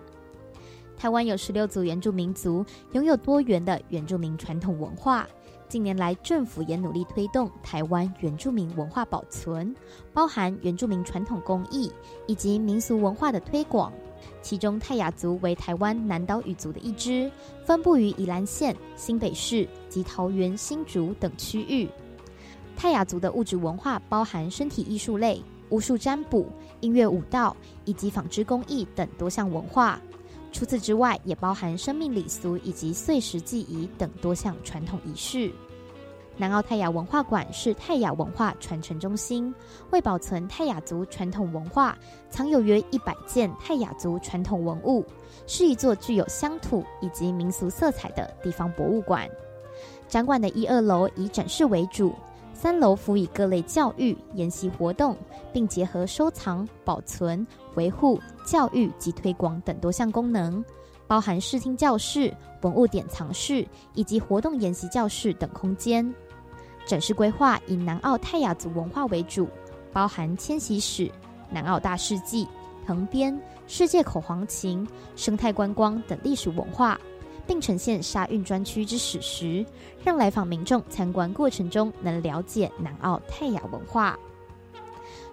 台湾有十六族原住民族，拥有多元的原住民传统文化。近年来，政府也努力推动台湾原住民文化保存，包含原住民传统工艺以及民俗文化的推广。其中，泰雅族为台湾南岛语族的一支，分布于宜兰县、新北市及桃园、新竹等区域。泰雅族的物质文化包含身体艺术类、巫术占卜、音乐舞蹈以及纺织工艺等多项文化。除此之外，也包含生命礼俗以及岁时祭仪等多项传统仪式。南澳泰雅文化馆是泰雅文化传承中心，为保存泰雅族传统文化，藏有约一百件泰雅族传统文物，是一座具有乡土以及民俗色彩的地方博物馆。展馆的一二楼以展示为主，三楼辅以各类教育、研习活动，并结合收藏、保存、维护、教育及推广等多项功能，包含视听教室、文物典藏室以及活动研习教室等空间。展示规划以南澳泰雅族文化为主，包含迁徙史、南澳大世纪、藤编、世界口簧琴、生态观光等历史文化，并呈现沙运专区之史实，让来访民众参观过程中能了解南澳泰雅文化。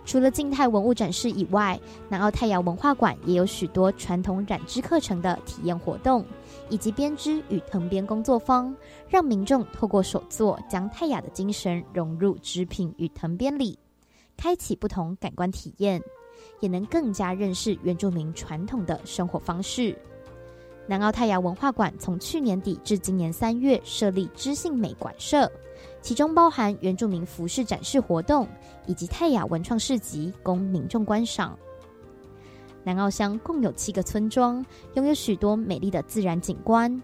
除了静态文物展示以外，南澳泰雅文化馆也有许多传统染织课程的体验活动，以及编织与藤编工作坊，让民众透过手作将泰雅的精神融入织品与藤编里，开启不同感官体验，也能更加认识原住民传统的生活方式。南澳泰雅文化馆从去年底至今年三月设立知性美馆舍。其中包含原住民服饰展示活动，以及泰雅文创市集供民众观赏。南澳乡共有七个村庄，拥有许多美丽的自然景观。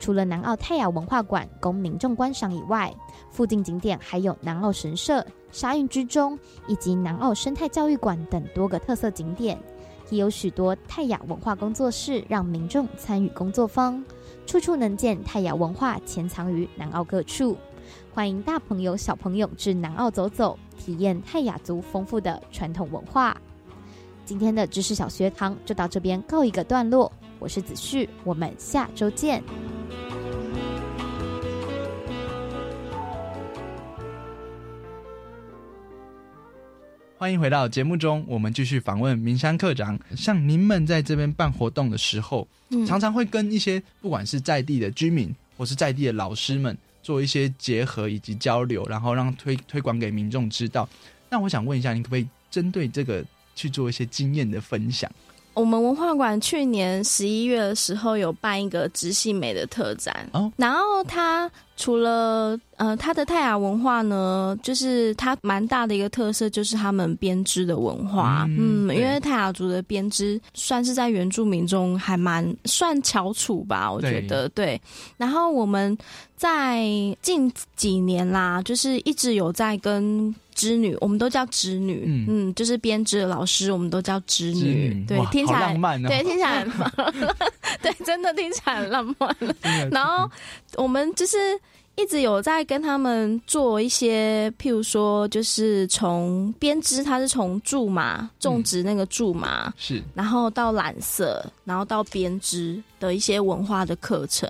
除了南澳泰雅文化馆供民众观赏以外，附近景点还有南澳神社、沙运之中以及南澳生态教育馆等多个特色景点，也有许多泰雅文化工作室，让民众参与工作坊，处处能见泰雅文化潜藏于南澳各处。欢迎大朋友、小朋友至南澳走走，体验泰雅族丰富的传统文化。今天的知识小学堂就到这边告一个段落。我是子旭，我们下周见。欢迎回到节目中，我们继续访问明山课长。像您们在这边办活动的时候，常常会跟一些不管是在地的居民，或是在地的老师们。做一些结合以及交流，然后让推推广给民众知道。那我想问一下，你可不可以针对这个去做一些经验的分享？我们文化馆去年十一月的时候有办一个直系美的特展，然后它除了呃它的泰雅文化呢，就是它蛮大的一个特色，就是他们编织的文化。嗯，因为泰雅族的编织算是在原住民中还蛮算翘楚吧，我觉得对。然后我们在近几年啦，就是一直有在跟。织女，我们都叫织女，嗯，就是编织的老师，我们都叫织女，对，听起来浪漫，对，听起来，<laughs> 对，真的听起来很浪漫。<laughs> 然后我们就是一直有在跟他们做一些，譬如说，就是从编织，它是从苎麻种植那个苎麻，是，然后到染色，然后到编织的一些文化的课程，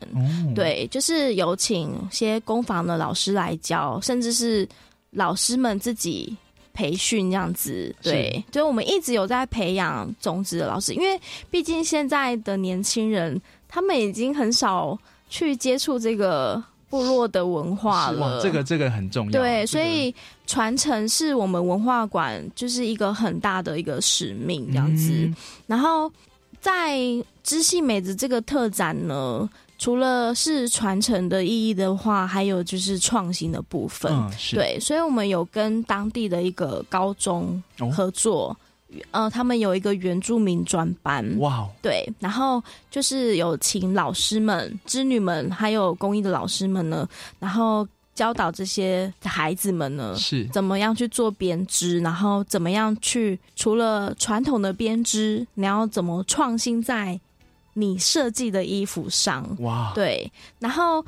对，就是有请些工坊的老师来教，甚至是。老师们自己培训这样子，对，所以我们一直有在培养种子的老师，因为毕竟现在的年轻人，他们已经很少去接触这个部落的文化了。这个这个很重要，对，所以传承是我们文化馆就是一个很大的一个使命这样子。然后在知性美子这个特展呢。除了是传承的意义的话，还有就是创新的部分。对，所以我们有跟当地的一个高中合作，呃，他们有一个原住民专班。哇，对，然后就是有请老师们、织女们，还有公益的老师们呢，然后教导这些孩子们呢，是怎么样去做编织，然后怎么样去除了传统的编织，你要怎么创新在。你设计的衣服上，哇，对，然后。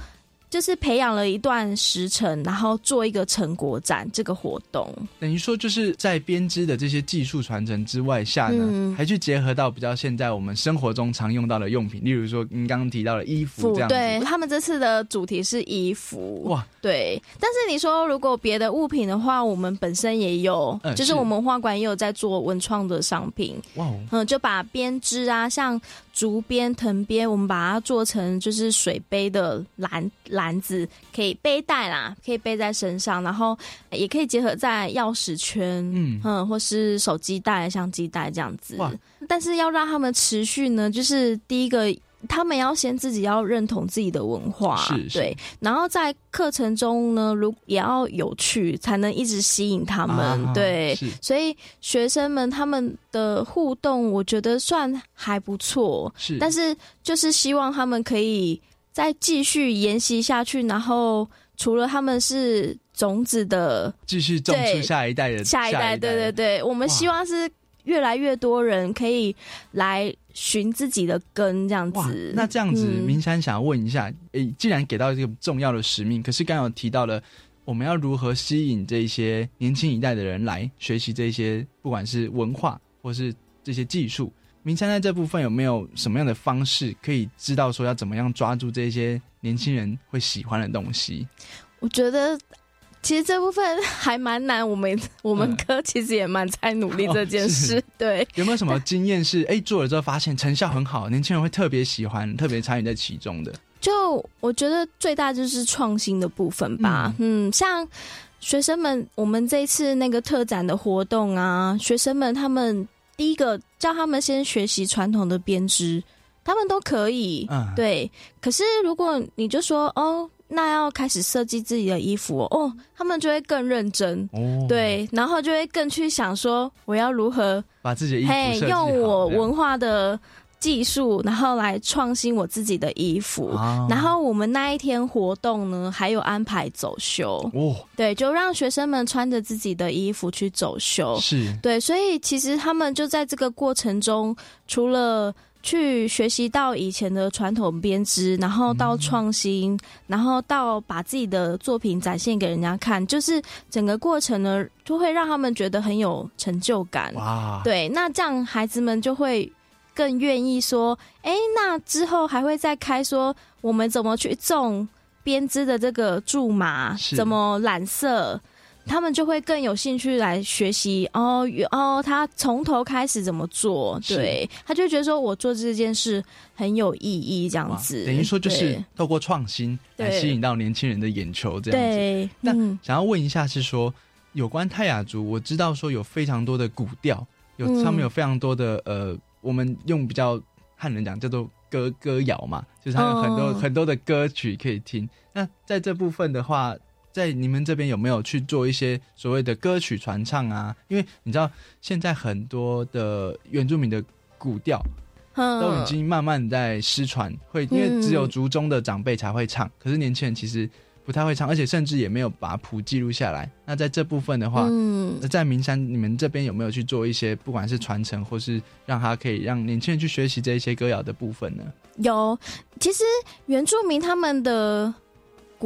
就是培养了一段时辰，然后做一个成果展这个活动。等于说，就是在编织的这些技术传承之外下呢，还去结合到比较现在我们生活中常用到的用品，例如说您刚刚提到的衣服这样。对他们这次的主题是衣服哇，对。但是你说如果别的物品的话，我们本身也有，就是我们文化馆也有在做文创的商品。哇，嗯，就把编织啊，像竹编、藤编，我们把它做成就是水杯的篮。篮子可以背带啦，可以背在身上，然后也可以结合在钥匙圈，嗯嗯，或是手机袋、相机袋这样子。但是要让他们持续呢，就是第一个。他们要先自己要认同自己的文化，是对，然后在课程中呢，如也要有趣，才能一直吸引他们，对，所以学生们他们的互动，我觉得算还不错，是，但是就是希望他们可以。再继续沿袭下去，然后除了他们是种子的，继续种出下一代的下一代，对对对，我们希望是越来越多人可以来寻自己的根，这样子。那这样子，嗯明山想要问一下，诶，既然给到这个重要的使命，可是刚刚有提到了，我们要如何吸引这些年轻一代的人来学习这些，不管是文化或是这些技术。明山在这部分有没有什么样的方式可以知道说要怎么样抓住这些年轻人会喜欢的东西？我觉得其实这部分还蛮难，我们我们科其实也蛮在努力这件事。<laughs> 对，有没有什么经验是哎做了之后发现成效很好，年轻人会特别喜欢，特别参与在其中的？就我觉得最大就是创新的部分吧。嗯像学生们，我们这一次那个特展的活动啊，学生们他们第一个叫他们先学习传统的编织，他们都可以。嗯对。可是如果你就说哦。那要开始设计自己的衣服哦，哦他们就会更认真，哦。对，然后就会更去想说我要如何把自己的衣服用我文化的技术，然后来创新我自己的衣服。啊。然后我们那一天活动呢，还有安排走秀，哦，对，就让学生们穿着自己的衣服去走秀。是。对，所以其实他们就在这个过程中，除了去学习到以前的传统编织，然后到创新，然后到把自己的作品展现给人家看，就是整个过程呢，就会让他们觉得很有成就感。哇对，那这样孩子们就会更愿意说，哎，那之后还会再开说我们怎么去种编织的这个苎麻，怎么染色。他们就会更有兴趣来学习哦原哦，他从头开始怎么做？对，他就觉得说我做这件事很有意义，这样子。等于说就是透过创新来吸引到年轻人的眼球，这样子。对，那嗯想要问一下，是说有关泰雅族，我知道说有非常多的古调，有嗯上面有非常多的呃，我们用比较汉人讲叫做歌歌谣嘛，就是它有很多、哦很多的歌曲可以听。那在这部分的话，在你们这边有没有去做一些所谓的歌曲传唱啊？因为你知道现在很多的原住民的古调。嗯都已经慢慢在失传，会因为只有族中的长辈才会唱，可是年轻人其实不太会唱，而且甚至也没有把谱记录下来。那在这部分的话，嗯在名山你们这边有没有去做一些，不管是传承或是让他可以让年轻人去学习这一些歌谣的部分呢？有，其实原住民他们的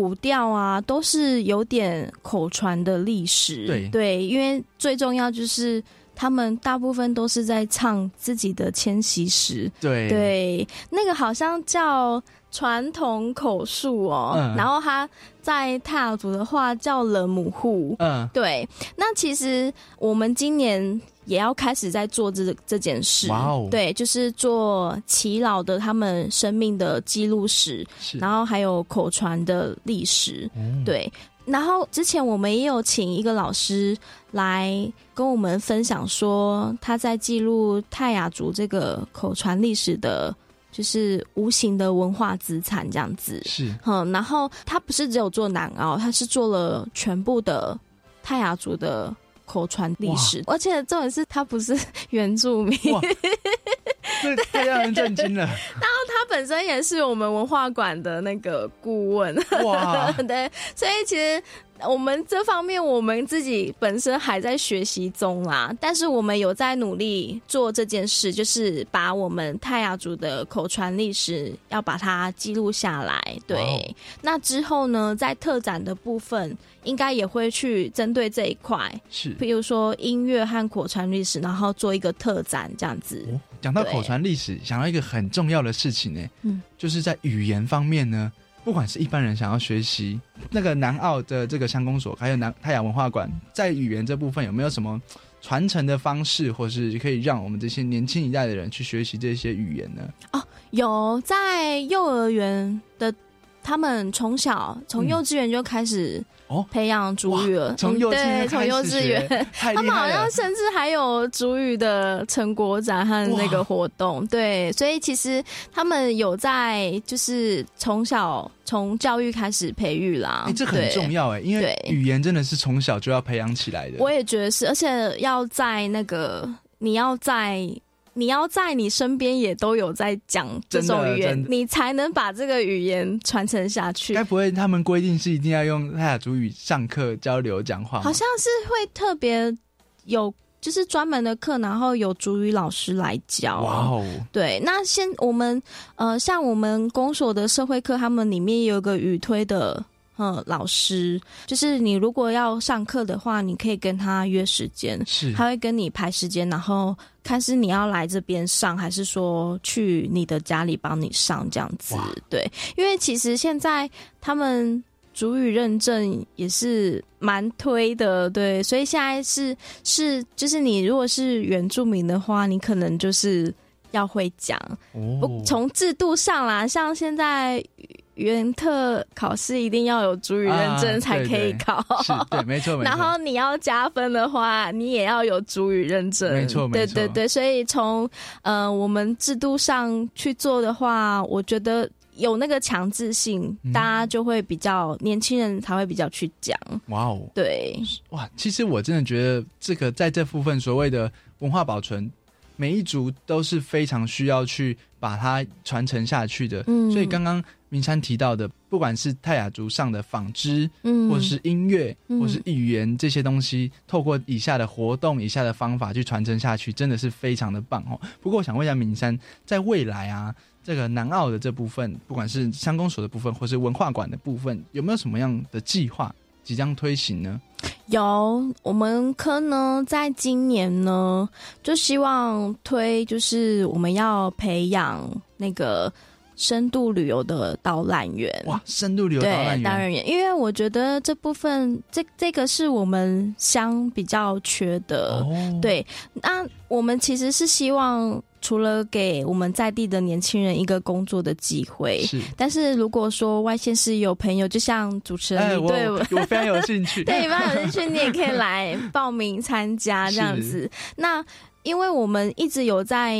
古调啊，都是有点口传的历史。对对，因为最重要就是他们大部分都是在唱自己的迁徙史。对对，那个好像叫传统口述哦，嗯然后他在泰雅族的话叫了母户。嗯，对，那其实我们今年也要开始在做这这件事。哇哦对，就是做耆老的他们生命的记录史，然后还有口传的历史。嗯对，然后之前我们也有请一个老师来跟我们分享说，他在记录泰雅族这个口传历史的。就是无形的文化资产这样子，是，嗯，然后他不是只有做南澳，他是做了全部的泰雅族的口传历史，而且重点是他不是 <laughs> 原住民，这 <laughs> 太让人震惊了。然后他本身也是我们文化馆的那个顾问，哇。<laughs> 对，所以其实我们这方面我们自己本身还在学习中啦，但是我们有在努力做这件事，就是把我们泰雅族的口传历史要把它记录下来。对，那之后呢，在特展的部分应该也会去针对这一块，是比如说音乐和口传历史，然后做一个特展这样子。对讲到口传历史，想到一个很重要的事情呢，嗯，就是在语言方面呢，不管是一般人想要学习那个南澳的这个乡公所，还有南太阳文化馆，在语言这部分有没有什么传承的方式，或是可以让我们这些年轻一代的人去学习这些语言呢？哦，有在幼儿园的，他们从小从幼稚园就开始哦培养主语了，嗯从幼稚园对，从幼稚园，他们好像甚至还有主语的成果展和那个活动，对，所以其实他们有在就是从小从教育开始培育啦，哎、这很重要哎，因为语言真的是从小就要培养起来的。我也觉得是，而且要在那个你要在。你要在你身边也都有在讲这种语言你才能把这个语言传承下去。该不会他们规定是一定要用泰雅族语上课交流讲话？好像是会特别有就是专门的课，然后有主语老师来教。哇哦，对，那现我们呃，像我们公所的社会课，他们里面有个语推的。嗯，老师，就是你如果要上课的话，你可以跟他约时间，是他会跟你排时间，然后看是你要来这边上，还是说去你的家里帮你上这样子。对，因为其实现在他们主语认证也是蛮推的，对，所以现在是是就是你如果是原住民的话，你可能就是要会讲。哦，从制度上啦，像现在。原特考试一定要有主语认证才可以考，是，对，没错，没错。然后你要加分的话，你也要有主语认证，没错，对，对，对。所以从呃我们制度上去做的话，我觉得有那个强制性，大家就会比较年轻人才会比较去讲。哇哦，对，哇，其实我真的觉得这个在这部分所谓的文化保存。每一族都是非常需要去把它传承下去的，嗯，所以刚刚明山提到的，不管是泰雅族上的纺织，嗯，或者是音乐，或是语言这些东西，透过以下的活动、以下的方法去传承下去，真的是非常的棒哦。不过我想问一下明山，在未来啊，这个南澳的这部分，不管是乡公所的部分，或是文化馆的部分，有没有什么样的计划即将推行呢？有，我们科呢，在今年呢，就希望推，就是我们要培养那个深度旅游的导览员。哇，深度旅游导览员，导览员，因为我觉得这部分，这这个是我们乡比较缺的。对，那我们其实是希望。除了给我们在地的年轻人一个工作的机会，是。但是如果说外县市有朋友，就像主持人，对我非常有兴趣，<laughs> 对，非常有兴趣，你也可以来报名参加这样子。<laughs> 那因为我们一直有在。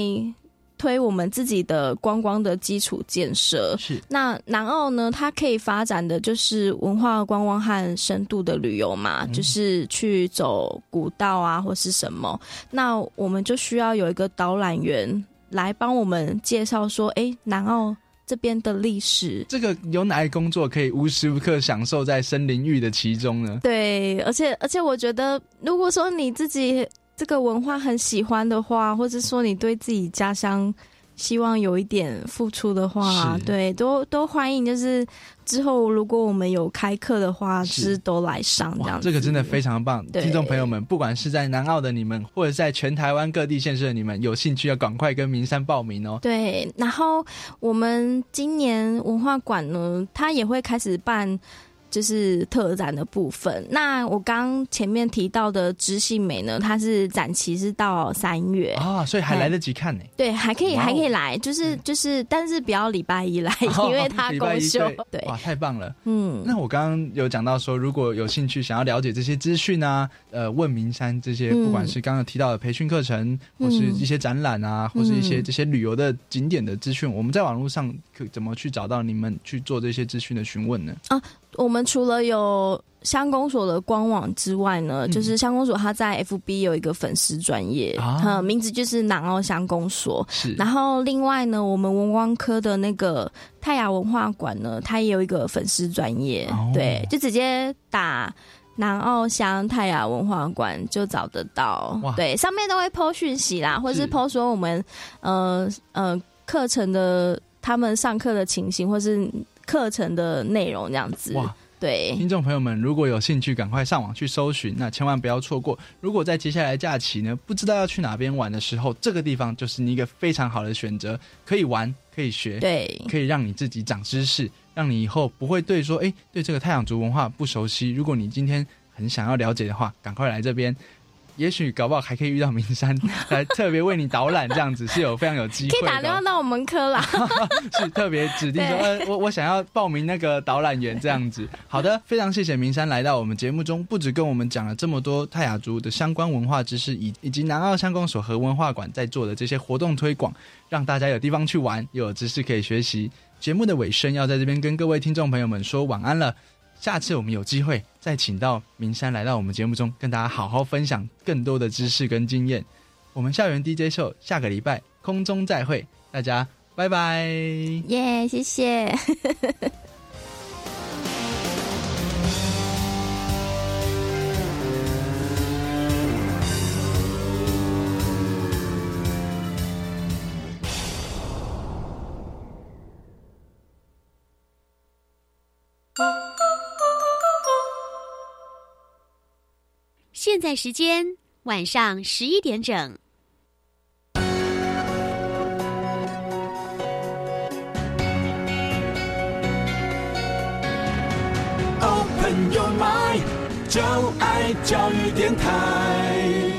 推我们自己的观光的基础建设是那南澳呢？它可以发展的就是文化观光和深度的旅游嘛，就是去走古道啊，或是什么。那我们就需要有一个导览员来帮我们介绍说，哎，南澳这边的历史。这个有哪些工作可以无时无刻享受在森林域的其中呢？对，而且而且我觉得，如果说你自己。这个文化很喜欢的话，或者说你对自己家乡希望有一点付出的话，对，都都欢迎。就是之后如果我们有开课的话，是都来上这样。这个真的非常棒，听众朋友们，不管是在南澳的你们，或者在全台湾各地县市的你们，有兴趣要赶快跟明山报名哦。对，然后我们今年文化馆呢，它也会开始办。就是特展的部分。那我刚前面提到的知性美呢，它是展期是到三月啊，所以还来得及看呢。对，还可以，还可以来。就是就是，但是不要礼拜一来，因为它 <laughs> 公休。对，哇，太棒了。嗯，那我刚刚有讲到说，如果有兴趣想要了解这些资讯啊，呃，问名山这些，不管是刚刚提到的培训课程，或是一些展览啊，或是一些这些旅游的景点的资讯，我们在网络上可怎么去找到你们去做这些资讯的询问呢？啊。我们除了有乡公所的官网之外呢，就是乡公所他在 FB 有一个粉丝专业，啊，名字就是南澳乡公所。是，然后另外呢，我们文光科的那个泰雅文化馆呢，它也有一个粉丝专业，对，就直接打南澳乡泰雅文化馆就找得到。对，上面都会抛讯息啦，或者是抛说我们呃呃课程的他们上课的情形，或是。课程的内容这样子哇，对听众朋友们，如果有兴趣，赶快上网去搜寻，那千万不要错过。如果在接下来假期呢，不知道要去哪边玩的时候，这个地方就是你一个非常好的选择，可以玩，可以学，对，可以让你自己长知识，让你以后不会对说，哎，对这个太阳族文化不熟悉。如果你今天很想要了解的话，赶快来这边。也许搞不好还可以遇到明山 <laughs> 来特别为你导览，这样子是有非常有机会。可以打电话到我们科啦，<laughs> 是特别指定说，呃，我我想要报名那个导览员这样子。好的，非常谢谢明山来到我们节目中，不止跟我们讲了这么多泰雅族的相关文化知识，以以及南澳乡公所和文化馆在做的这些活动推广，让大家有地方去玩，又有知识可以学习。节目的尾声要在这边跟各位听众朋友们说晚安了。下次我们有机会再请到明山来到我们节目中，跟大家好好分享更多的知识跟经验。我们校园 DJ 秀下个礼拜空中再会，大家拜拜。耶，谢谢。现在时间晚上十一点整。Open your mind，就爱教育电台。